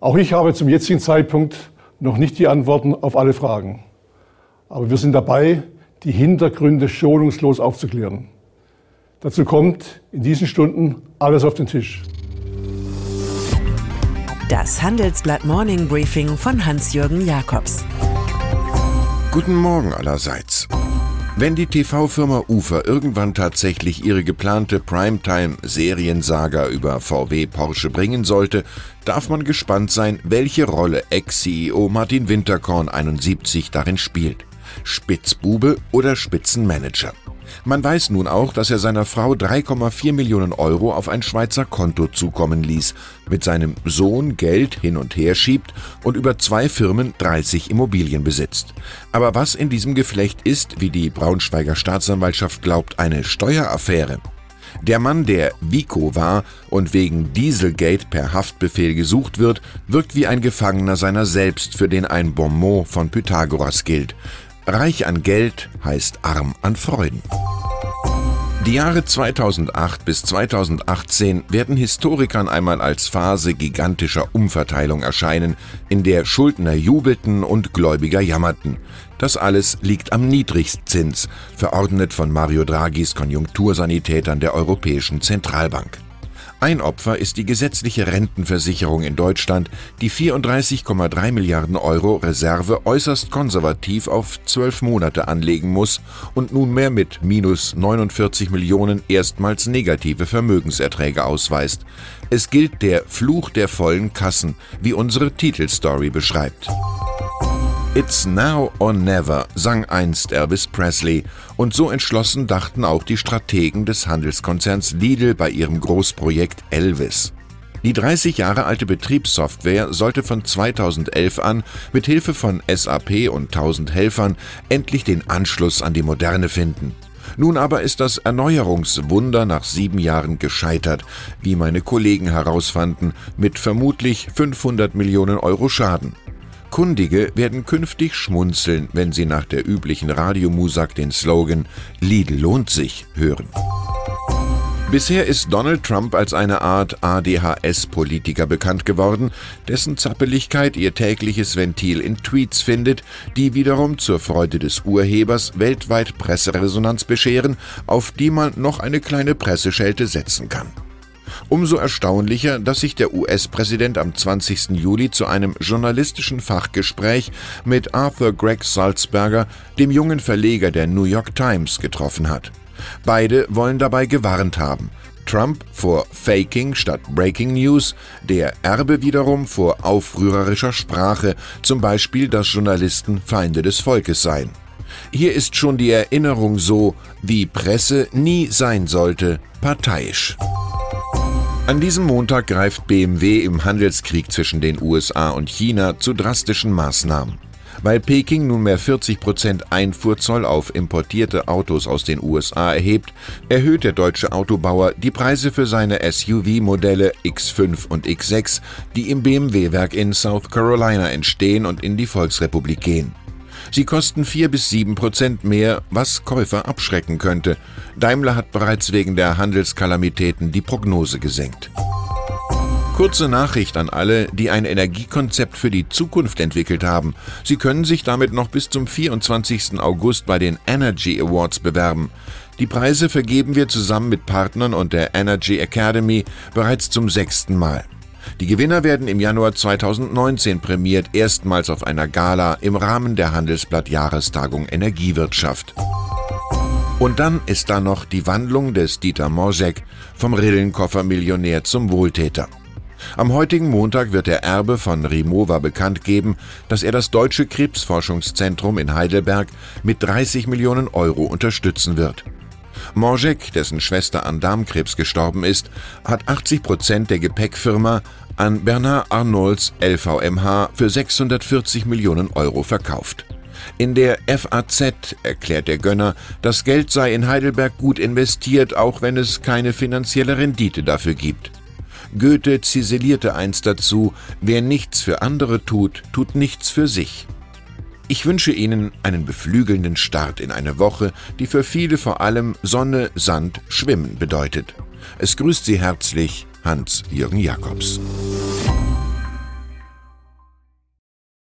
Auch ich habe zum jetzigen Zeitpunkt noch nicht die Antworten auf alle Fragen. Aber wir sind dabei, die Hintergründe schonungslos aufzuklären. Dazu kommt in diesen Stunden alles auf den Tisch. Das Handelsblatt Morning Briefing von Hans-Jürgen Jakobs. Guten Morgen allerseits. Wenn die TV-Firma UFA irgendwann tatsächlich ihre geplante Primetime-Seriensaga über VW Porsche bringen sollte, darf man gespannt sein, welche Rolle Ex-CEO Martin Winterkorn 71 darin spielt. Spitzbube oder Spitzenmanager. Man weiß nun auch, dass er seiner Frau 3,4 Millionen Euro auf ein Schweizer Konto zukommen ließ, mit seinem Sohn Geld hin und her schiebt und über zwei Firmen 30 Immobilien besitzt. Aber was in diesem Geflecht ist, wie die Braunschweiger Staatsanwaltschaft glaubt, eine Steueraffäre. Der Mann, der Vico war und wegen Dieselgate per Haftbefehl gesucht wird, wirkt wie ein Gefangener seiner selbst, für den ein Bonmot von Pythagoras gilt. Reich an Geld heißt arm an Freuden. Die Jahre 2008 bis 2018 werden Historikern einmal als Phase gigantischer Umverteilung erscheinen, in der Schuldner jubelten und Gläubiger jammerten. Das alles liegt am Niedrigzins, verordnet von Mario Draghis Konjunktursanitätern der Europäischen Zentralbank. Ein Opfer ist die gesetzliche Rentenversicherung in Deutschland, die 34,3 Milliarden Euro Reserve äußerst konservativ auf zwölf Monate anlegen muss und nunmehr mit minus 49 Millionen erstmals negative Vermögenserträge ausweist. Es gilt der Fluch der vollen Kassen, wie unsere Titelstory beschreibt. It's now or never, sang einst Elvis Presley, und so entschlossen dachten auch die Strategen des Handelskonzerns Lidl bei ihrem Großprojekt Elvis. Die 30 Jahre alte Betriebssoftware sollte von 2011 an mit Hilfe von SAP und 1000 Helfern endlich den Anschluss an die Moderne finden. Nun aber ist das Erneuerungswunder nach sieben Jahren gescheitert, wie meine Kollegen herausfanden, mit vermutlich 500 Millionen Euro Schaden. Kundige werden künftig schmunzeln, wenn sie nach der üblichen Radiomusak den Slogan Lidl lohnt sich hören. Bisher ist Donald Trump als eine Art ADHS-Politiker bekannt geworden, dessen Zappeligkeit ihr tägliches Ventil in Tweets findet, die wiederum zur Freude des Urhebers weltweit Presseresonanz bescheren, auf die man noch eine kleine Presseschelte setzen kann. Umso erstaunlicher, dass sich der US-Präsident am 20. Juli zu einem journalistischen Fachgespräch mit Arthur Gregg Salzberger, dem jungen Verleger der New York Times, getroffen hat. Beide wollen dabei gewarnt haben. Trump vor Faking statt Breaking News, der Erbe wiederum vor aufrührerischer Sprache, zum Beispiel, dass Journalisten Feinde des Volkes seien. Hier ist schon die Erinnerung so, wie Presse nie sein sollte, parteiisch. An diesem Montag greift BMW im Handelskrieg zwischen den USA und China zu drastischen Maßnahmen. Weil Peking nunmehr 40 Prozent Einfuhrzoll auf importierte Autos aus den USA erhebt, erhöht der deutsche Autobauer die Preise für seine SUV-Modelle X5 und X6, die im BMW-Werk in South Carolina entstehen und in die Volksrepublik gehen. Sie kosten 4 bis 7 Prozent mehr, was Käufer abschrecken könnte. Daimler hat bereits wegen der Handelskalamitäten die Prognose gesenkt. Kurze Nachricht an alle, die ein Energiekonzept für die Zukunft entwickelt haben. Sie können sich damit noch bis zum 24. August bei den Energy Awards bewerben. Die Preise vergeben wir zusammen mit Partnern und der Energy Academy bereits zum sechsten Mal. Die Gewinner werden im Januar 2019 prämiert, erstmals auf einer Gala im Rahmen der Handelsblatt Jahrestagung Energiewirtschaft. Und dann ist da noch die Wandlung des Dieter Morzek vom Rillenkoffer-Millionär zum Wohltäter. Am heutigen Montag wird der Erbe von Rimowa bekannt geben, dass er das Deutsche Krebsforschungszentrum in Heidelberg mit 30 Millionen Euro unterstützen wird. Morjek, dessen Schwester an Darmkrebs gestorben ist, hat 80 Prozent der Gepäckfirma an Bernard Arnolds LVMH für 640 Millionen Euro verkauft. In der FAZ erklärt der Gönner, das Geld sei in Heidelberg gut investiert, auch wenn es keine finanzielle Rendite dafür gibt. Goethe ziselierte einst dazu, wer nichts für andere tut, tut nichts für sich. Ich wünsche Ihnen einen beflügelnden Start in eine Woche, die für viele vor allem Sonne, Sand, Schwimmen bedeutet. Es grüßt Sie herzlich Hans-Jürgen Jakobs.